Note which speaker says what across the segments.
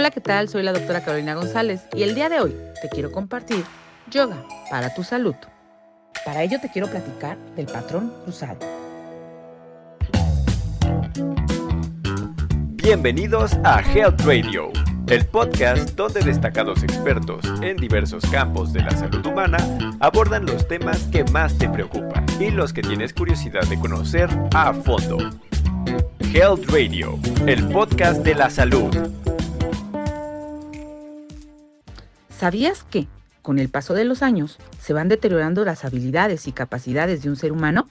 Speaker 1: Hola, ¿qué tal? Soy la doctora Carolina González y el día de hoy te quiero compartir yoga para tu salud. Para ello te quiero platicar del patrón cruzado.
Speaker 2: Bienvenidos a Health Radio, el podcast donde destacados expertos en diversos campos de la salud humana abordan los temas que más te preocupan y los que tienes curiosidad de conocer a fondo. Health Radio, el podcast de la salud.
Speaker 1: ¿Sabías que, con el paso de los años, se van deteriorando las habilidades y capacidades de un ser humano?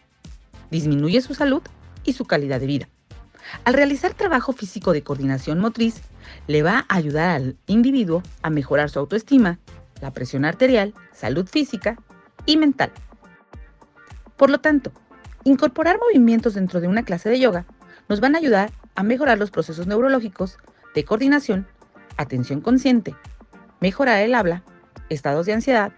Speaker 1: Disminuye su salud y su calidad de vida. Al realizar trabajo físico de coordinación motriz, le va a ayudar al individuo a mejorar su autoestima, la presión arterial, salud física y mental. Por lo tanto, incorporar movimientos dentro de una clase de yoga nos van a ayudar a mejorar los procesos neurológicos de coordinación, atención consciente, mejorar el habla, estados de ansiedad,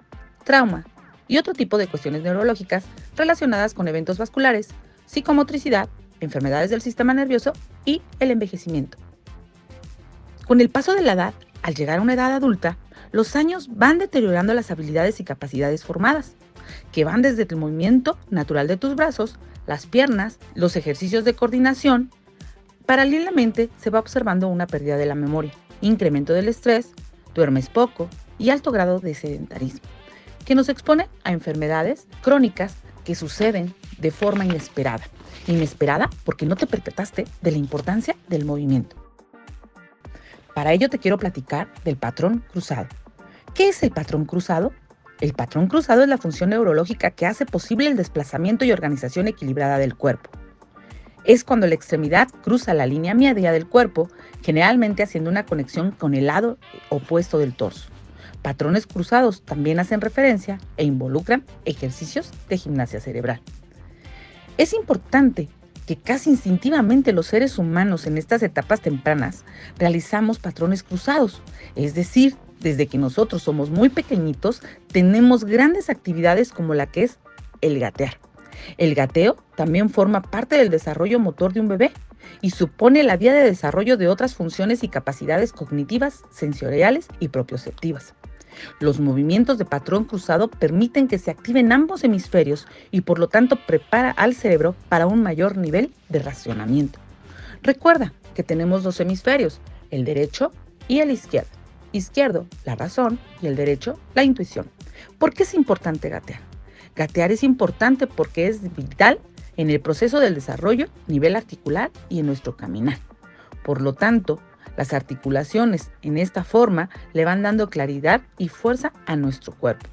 Speaker 1: trauma y otro tipo de cuestiones neurológicas relacionadas con eventos vasculares, psicomotricidad, enfermedades del sistema nervioso y el envejecimiento. Con el paso de la edad, al llegar a una edad adulta, los años van deteriorando las habilidades y capacidades formadas, que van desde el movimiento natural de tus brazos, las piernas, los ejercicios de coordinación. Paralelamente se va observando una pérdida de la memoria, incremento del estrés, duermes poco y alto grado de sedentarismo, que nos expone a enfermedades crónicas que suceden de forma inesperada. Inesperada porque no te percataste de la importancia del movimiento. Para ello te quiero platicar del patrón cruzado. ¿Qué es el patrón cruzado? El patrón cruzado es la función neurológica que hace posible el desplazamiento y organización equilibrada del cuerpo es cuando la extremidad cruza la línea media del cuerpo, generalmente haciendo una conexión con el lado opuesto del torso. Patrones cruzados también hacen referencia e involucran ejercicios de gimnasia cerebral. Es importante que casi instintivamente los seres humanos en estas etapas tempranas realizamos patrones cruzados, es decir, desde que nosotros somos muy pequeñitos tenemos grandes actividades como la que es el gatear. El gateo también forma parte del desarrollo motor de un bebé y supone la vía de desarrollo de otras funciones y capacidades cognitivas, sensoriales y propioceptivas. Los movimientos de patrón cruzado permiten que se activen ambos hemisferios y por lo tanto prepara al cerebro para un mayor nivel de racionamiento. Recuerda que tenemos dos hemisferios, el derecho y el izquierdo. Izquierdo, la razón, y el derecho, la intuición. ¿Por qué es importante gatear? Gatear es importante porque es vital en el proceso del desarrollo, nivel articular y en nuestro caminar. Por lo tanto, las articulaciones en esta forma le van dando claridad y fuerza a nuestro cuerpo.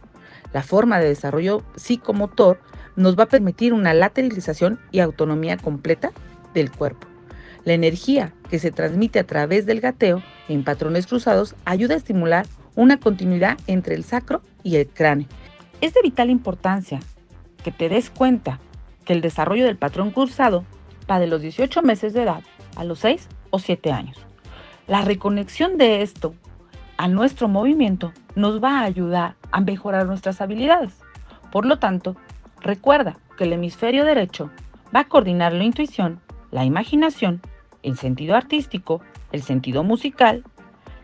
Speaker 1: La forma de desarrollo psicomotor nos va a permitir una lateralización y autonomía completa del cuerpo. La energía que se transmite a través del gateo en patrones cruzados ayuda a estimular una continuidad entre el sacro y el cráneo es de vital importancia que te des cuenta que el desarrollo del patrón cruzado va de los 18 meses de edad a los 6 o 7 años. La reconexión de esto a nuestro movimiento nos va a ayudar a mejorar nuestras habilidades. Por lo tanto, recuerda que el hemisferio derecho va a coordinar la intuición, la imaginación, el sentido artístico, el sentido musical,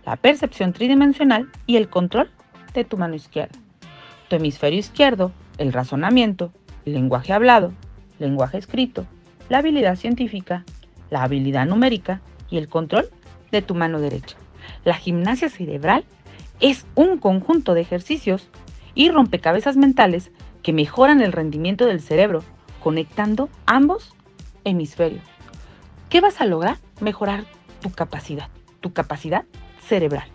Speaker 1: la percepción tridimensional y el control de tu mano izquierda hemisferio izquierdo, el razonamiento, el lenguaje hablado, lenguaje escrito, la habilidad científica, la habilidad numérica y el control de tu mano derecha. La gimnasia cerebral es un conjunto de ejercicios y rompecabezas mentales que mejoran el rendimiento del cerebro conectando ambos hemisferios. ¿Qué vas a lograr? Mejorar tu capacidad, tu capacidad cerebral.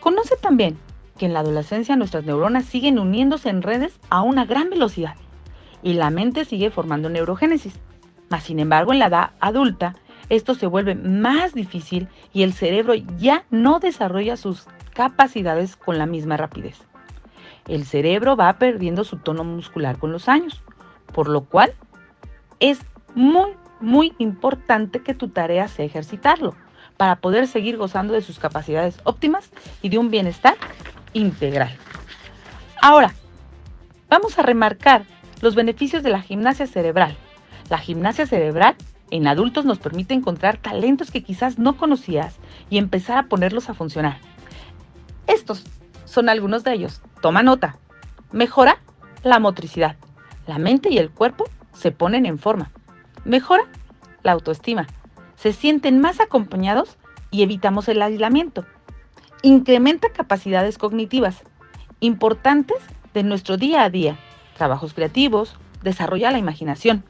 Speaker 1: Conoce también que en la adolescencia nuestras neuronas siguen uniéndose en redes a una gran velocidad y la mente sigue formando neurogénesis. Mas, sin embargo, en la edad adulta, esto se vuelve más difícil y el cerebro ya no desarrolla sus capacidades con la misma rapidez. El cerebro va perdiendo su tono muscular con los años, por lo cual es muy, muy importante que tu tarea sea ejercitarlo para poder seguir gozando de sus capacidades óptimas y de un bienestar integral. Ahora, vamos a remarcar los beneficios de la gimnasia cerebral. La gimnasia cerebral En adultos nos permite encontrar talentos que quizás no conocías y empezar a ponerlos a funcionar. Estos son algunos de ellos. Toma nota. Mejora la motricidad. La mente y el cuerpo se ponen en forma. Mejora la autoestima. Se sienten más acompañados y evitamos el aislamiento. Incrementa capacidades cognitivas importantes de nuestro día a día. Trabajos creativos, desarrolla la imaginación.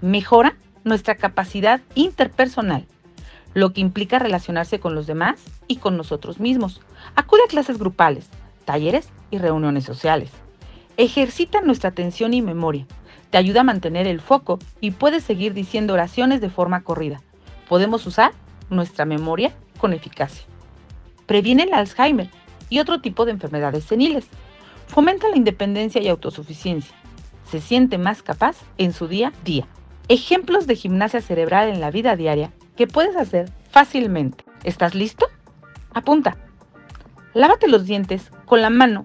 Speaker 1: Mejora nuestra capacidad interpersonal, lo que implica relacionarse con los demás y con nosotros mismos. Acude a clases grupales, talleres y reuniones sociales. Ejercita nuestra atención y memoria. Te ayuda a mantener el foco y puedes seguir diciendo oraciones de forma corrida. Podemos usar nuestra memoria con eficacia. Previene el Alzheimer y otro tipo de enfermedades seniles. Fomenta la independencia y autosuficiencia. Se siente más capaz en su día a día. Ejemplos de gimnasia cerebral en la vida diaria que puedes hacer fácilmente. ¿Estás listo? Apunta. Lávate los dientes con la mano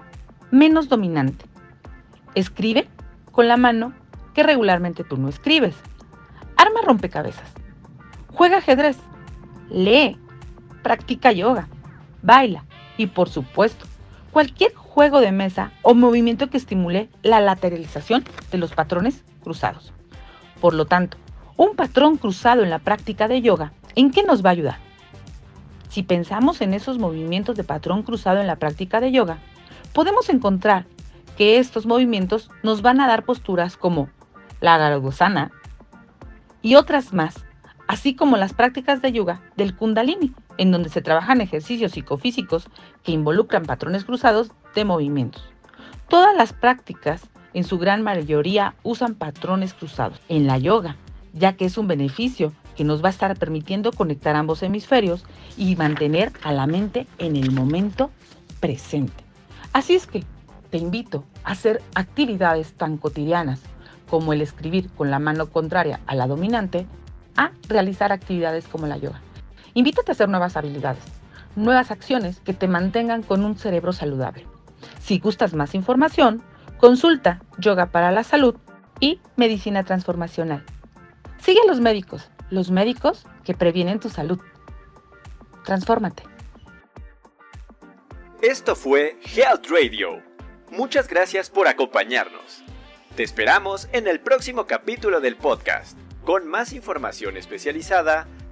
Speaker 1: menos dominante. Escribe con la mano que regularmente tú no escribes. Arma rompecabezas. Juega ajedrez. Lee. Practica yoga. Baila. Y por supuesto, cualquier juego de mesa o movimiento que estimule la lateralización de los patrones cruzados. Por lo tanto, un patrón cruzado en la práctica de yoga, ¿en qué nos va a ayudar? Si pensamos en esos movimientos de patrón cruzado en la práctica de yoga, podemos encontrar que estos movimientos nos van a dar posturas como la Garudasana y otras más, así como las prácticas de yoga del Kundalini, en donde se trabajan ejercicios psicofísicos que involucran patrones cruzados de movimientos. Todas las prácticas en su gran mayoría usan patrones cruzados en la yoga, ya que es un beneficio que nos va a estar permitiendo conectar ambos hemisferios y mantener a la mente en el momento presente. Así es que te invito a hacer actividades tan cotidianas como el escribir con la mano contraria a la dominante, a realizar actividades como la yoga. Invítate a hacer nuevas habilidades, nuevas acciones que te mantengan con un cerebro saludable. Si gustas más información, Consulta Yoga para la Salud y Medicina Transformacional. Sigue a los médicos, los médicos que previenen tu salud. Transfórmate.
Speaker 2: Esto fue Health Radio. Muchas gracias por acompañarnos. Te esperamos en el próximo capítulo del podcast, con más información especializada,